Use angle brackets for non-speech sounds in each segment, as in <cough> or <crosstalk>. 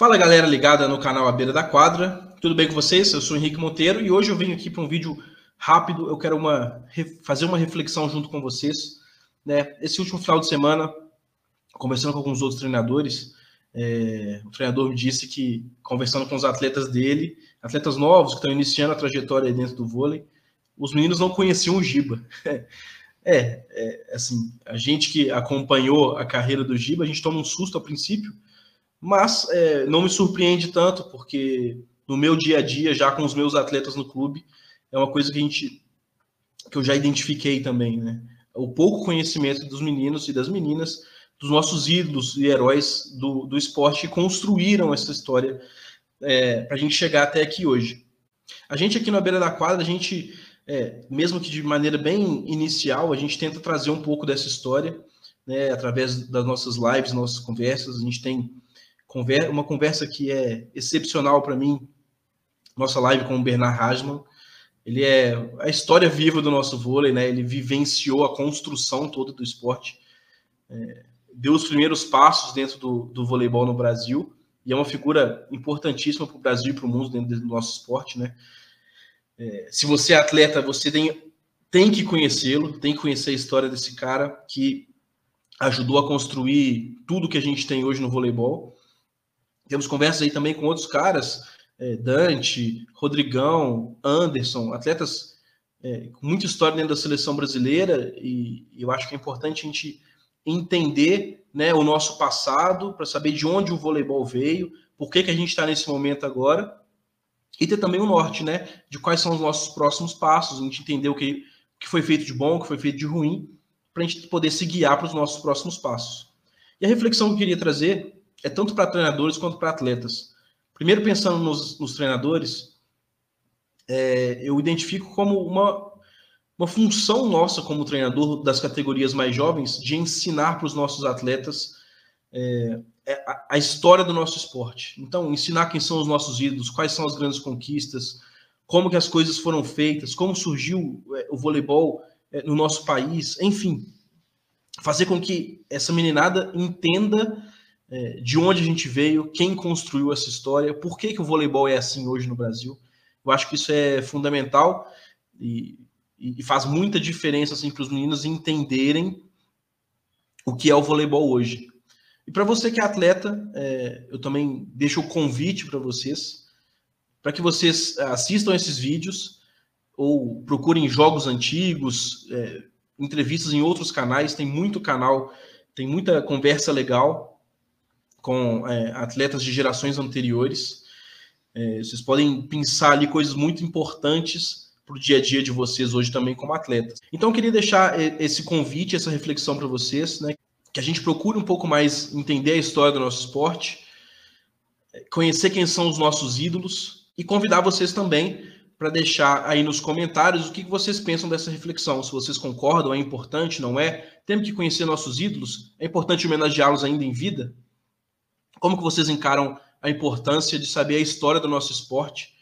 Fala galera ligada no canal A Beira da Quadra, tudo bem com vocês? Eu sou Henrique Monteiro e hoje eu venho aqui para um vídeo rápido. Eu quero uma, fazer uma reflexão junto com vocês. Né? Esse último final de semana, conversando com alguns outros treinadores, é, o treinador me disse que, conversando com os atletas dele, atletas novos que estão iniciando a trajetória dentro do vôlei, os meninos não conheciam o Giba. <laughs> É, é, assim, a gente que acompanhou a carreira do Giba, a gente toma um susto ao princípio, mas é, não me surpreende tanto, porque no meu dia a dia, já com os meus atletas no clube, é uma coisa que a gente que eu já identifiquei também, né? O pouco conhecimento dos meninos e das meninas, dos nossos ídolos e heróis do, do esporte que construíram essa história é, para a gente chegar até aqui hoje. A gente aqui na beira da quadra, a gente, é, mesmo que de maneira bem inicial, a gente tenta trazer um pouco dessa história, né, através das nossas lives, nossas conversas. A gente tem uma conversa que é excepcional para mim, nossa live com o Bernard Hasman. Ele é a história viva do nosso vôlei, né? Ele vivenciou a construção toda do esporte, é, deu os primeiros passos dentro do, do voleibol no Brasil e é uma figura importantíssima para o Brasil e para o mundo dentro do nosso esporte, né? É, se você é atleta, você tem, tem que conhecê-lo, tem que conhecer a história desse cara que ajudou a construir tudo que a gente tem hoje no voleibol. Temos conversas aí também com outros caras, é, Dante, Rodrigão, Anderson, atletas é, com muita história dentro da seleção brasileira, e, eu acho que é importante a gente entender né, o nosso passado, para saber de onde o voleibol veio, por que, que a gente está nesse momento agora, e ter também o norte, né, de quais são os nossos próximos passos, a gente entender o que, que foi feito de bom, o que foi feito de ruim, para a gente poder se guiar para os nossos próximos passos. E a reflexão que eu queria trazer é tanto para treinadores quanto para atletas. Primeiro, pensando nos, nos treinadores, é, eu identifico como uma, uma função nossa como treinador das categorias mais jovens de ensinar para os nossos atletas é, é, a, a, história do nosso esporte. Então, ensinar quem são os nossos ídolos, quais são as grandes conquistas, como que as coisas foram feitas, como surgiu é, o voleibol é, no nosso país, enfim, fazer com que essa meninada entenda de onde a gente veio, quem construiu essa história, por que, que o voleibol é assim hoje no Brasil. Eu acho que isso é fundamental e, e faz muita diferença assim, para os meninos entenderem o que é o voleibol hoje. E para você que é atleta, é, eu também deixo o convite para vocês, para que vocês assistam esses vídeos ou procurem jogos antigos, é, entrevistas em outros canais, tem muito canal, tem muita conversa legal com é, atletas de gerações anteriores. É, vocês podem pensar ali coisas muito importantes para o dia a dia de vocês hoje também como atletas. Então, eu queria deixar é, esse convite, essa reflexão para vocês, né? Que a gente procure um pouco mais entender a história do nosso esporte, conhecer quem são os nossos ídolos e convidar vocês também para deixar aí nos comentários o que vocês pensam dessa reflexão. Se vocês concordam, é importante, não é? Temos que conhecer nossos ídolos, é importante homenageá-los ainda em vida. Como que vocês encaram a importância de saber a história do nosso esporte?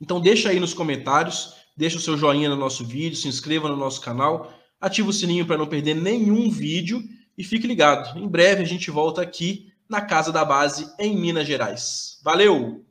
Então deixa aí nos comentários, deixa o seu joinha no nosso vídeo, se inscreva no nosso canal, ativa o sininho para não perder nenhum vídeo e fique ligado. Em breve a gente volta aqui na Casa da Base em Minas Gerais. Valeu!